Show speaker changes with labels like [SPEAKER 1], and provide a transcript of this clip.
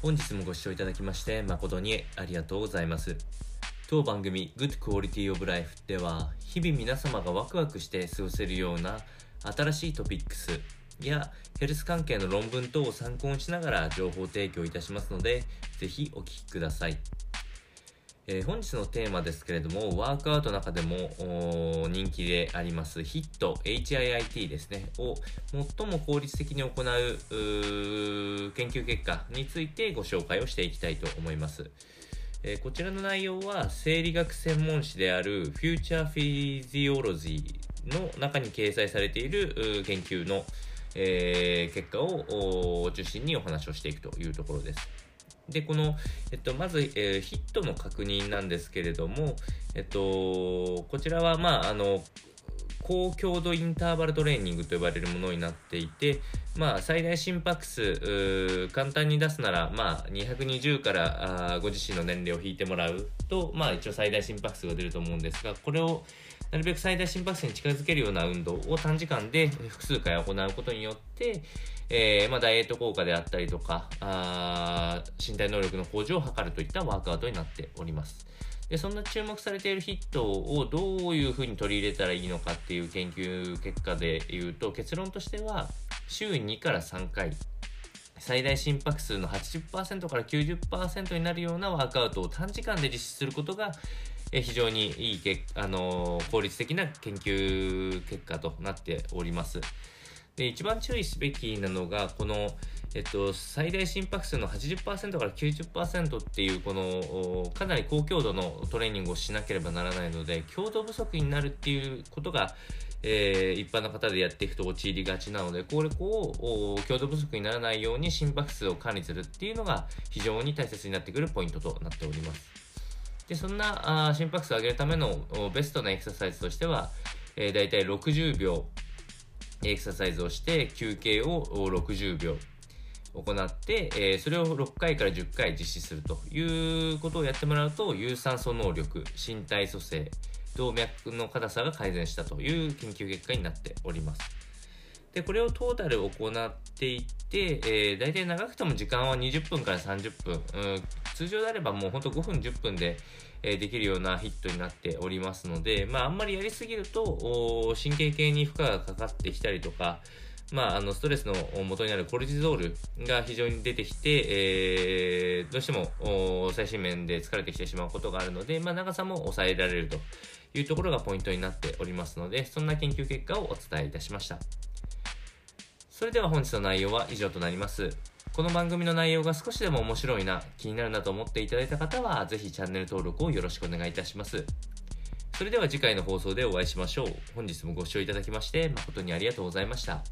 [SPEAKER 1] 本日もご視聴いただきまして誠にありがとうございます。当番組 Good Quality of Life では日々皆様がワクワクして過ごせるような新しいトピックスやヘルス関係の論文等を参考にしながら情報提供いたしますのでぜひお聴きください。えー本日のテーマですけれども、ワークアウトの中でも人気でありますヒット HIIT ですね、を最も効率的に行う研究結果についてご紹介をしていきたいと思います。えーこちらの内容は生理学専門誌である Future Physiology の中に掲載されている研究の、えー結果を中心にお話をしていくというところです。で、この、えっと、まず、えーヒットの確認なんですけれども、えっと、こちらは、まあ、あの、高強度インターバルトレーニングと呼ばれるものになっていて、まあ、最大心拍数、簡単に出すなら、まあ、220からあご自身の年齢を引いてもらうと、まあ、一応最大心拍数が出ると思うんですが、これをなるべく最大心拍数に近づけるような運動を短時間で複数回行うことによって、えーまあ、ダイエット効果であったりとかあ身体能力の向上を図るといったワークアウトになっております。でそんな注目されているヒットをどういうふうに取り入れたらいいのかっていう研究結果で言うと結論としては週2から3回最大心拍数の80%から90%になるようなワークアウトを短時間で実施することが非常にいいけ、あの効率的な研究結果となっております。で一番注意すべきなのがこの、えっと、最大心拍数の80%から90%っていうこのかなり高強度のトレーニングをしなければならないので強度不足になるっていうことが、えー一般の方でやっていくと陥りがちなのでこれをお強度不足にならないように心拍数を管理するっていうのが非常に大切になってくるポイントとなっております。でそんな心拍数を上げるためのベストなエクササイズとしては、えー、大体60秒エクササイズをして休憩を60秒行って、えーそれを6回から10回実施するということをやってもらうと有酸素能力身体組成動脈の硬さが改善したという研究結果になっております。でこれをトータル行っていって、えー、大体長くても時間は20分から30分、うん、通常であればもうほんと5分10分で、えーできるようなヒットになっておりますので、まあ、あんまりやりすぎると神経系に負荷がかかってきたりとか、まあ、あのストレスの元になるコルチゾールが非常に出てきて、えーどうしてもお最新面で疲れてきてしまうことがあるので、まあ、長さも抑えられるというところがポイントになっておりますのでそんな研究結果をお伝えいたしました。それでは本日の内容は以上となります。この番組の内容が少しでも面白いな、気になるなと思っていただいた方は、ぜひチャンネル登録をよろしくお願いいたします。それでは次回の放送でお会いしましょう。本日もご視聴いただきまして誠にありがとうございました。